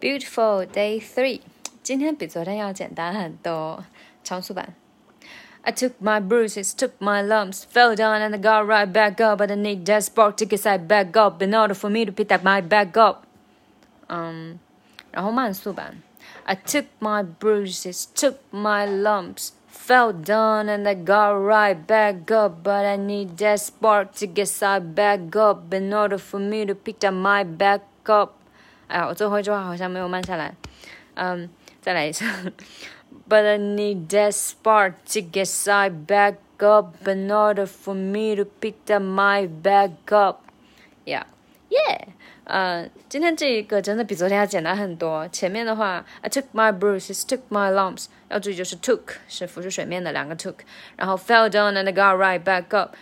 Beautiful day three，今天比昨天要简单很多。长速版。I took my bruises, took my lumps, fell down and I got right back up, but I need that spark to get right back up in order for me to pick up my back up. 嗯，然后慢速版。I took my bruises, took my lumps, fell down and I got right back up, but I need that spark to get right back up in order for me to pick up my back up. 哎呀，我最后一句话好像没有慢下来。嗯，再来一次。But I need that spark to get side back up but in order for me to pick up my back up. Yeah, yeah. 呃，今天这一个真的比昨天要简单很多。前面的话，I took my bruises, took my lumps，要注意就是 took 是浮出水面的两个 took，然后 fell down and I got right back up。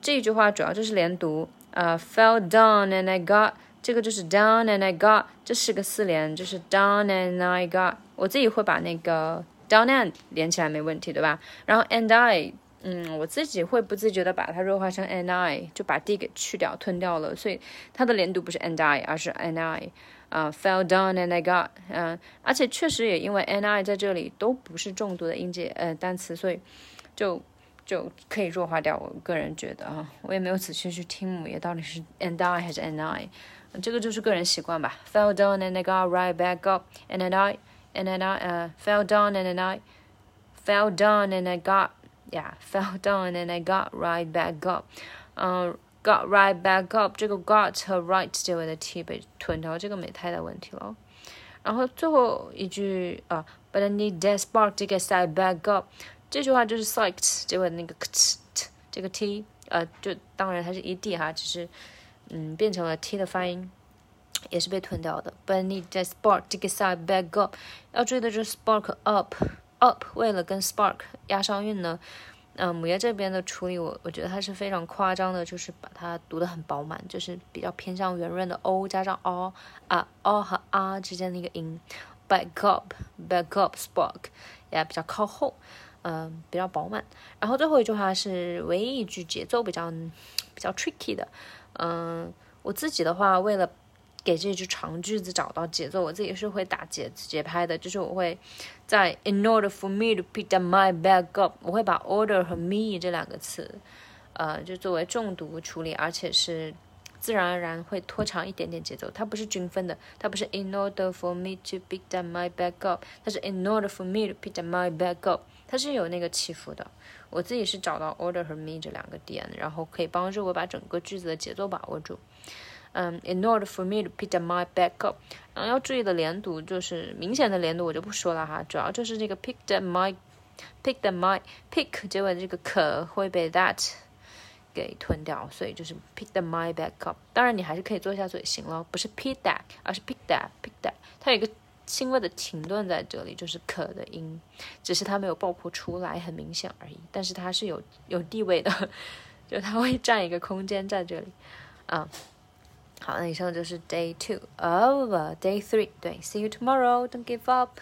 这句话主要就是连读，呃，fell down and I got。这个就是 down and I got，这是个四连，就是 down and I got。我自己会把那个 down and 连起来没问题，对吧？然后 and I，嗯，我自己会不自觉的把它弱化成 and I，就把 d 给去掉吞掉了，所以它的连读不是 and I，而是 and I。啊，fell down and I got，嗯，而且确实也因为 and I 在这里都不是重读的音节呃单词，所以就就可以弱化掉。我个人觉得啊，我也没有仔细去听母音到底是 and I 还是 and I。这个就是个人习惯吧。Fell down and I got right back up, and then I, and then I, uh, fell down and then I, fell down and I got, yeah, fell down and I got right back up. 嗯，got right back up 这个 got 和 right 结尾的 t 被吞掉，这个没太大问题了。然后最后一句啊，But I need that spark to get right back up。 这句话就是 psyched 结尾的那个 t 这个 t，呃，就当然它是 ed 哈，只是。嗯，变成了 t 的发音，也是被吞掉的。But need that spark to get side back up。要注意的就是 spark up up。为了跟 spark 押上韵呢，嗯，母爷这边的处理，我我觉得它是非常夸张的，就是把它读得很饱满，就是比较偏向圆润的 o 加上 o 啊 o 和 r 之间的一个音。Back up back up spark，也比较靠后，嗯，比较饱满。然后最后一句话是唯一一句节奏比较比较 tricky 的。嗯，我自己的话，为了给这句长句子找到节奏，我自己是会打节节拍的。就是我会在 in order for me to pick up my bag up，我会把 order 和 me 这两个词，呃，就作为重读处理，而且是自然而然会拖长一点点节奏。它不是均分的，它不是 in order for me to pick up my bag up，它是 in order for me to pick up my bag up。它是有那个起伏的，我自己是找到 order 和 me 这两个点，然后可以帮助我把整个句子的节奏把握住。嗯，in order for me to pick up my back up，然后要注意的连读就是明显的连读我就不说了哈，主要就是这个 pick up my，pick up my pick 结尾的这个可会被 that 给吞掉，所以就是 pick the my back up。当然你还是可以做一下嘴型了，不是 pick that，而是 pick that，pick that，它有一个。轻微的停顿在这里，就是可的音，只是它没有爆破出来，很明显而已。但是它是有有地位的，就它会占一个空间在这里。啊，好，那以上就是 day two of day three。对，see you tomorrow，don't give up。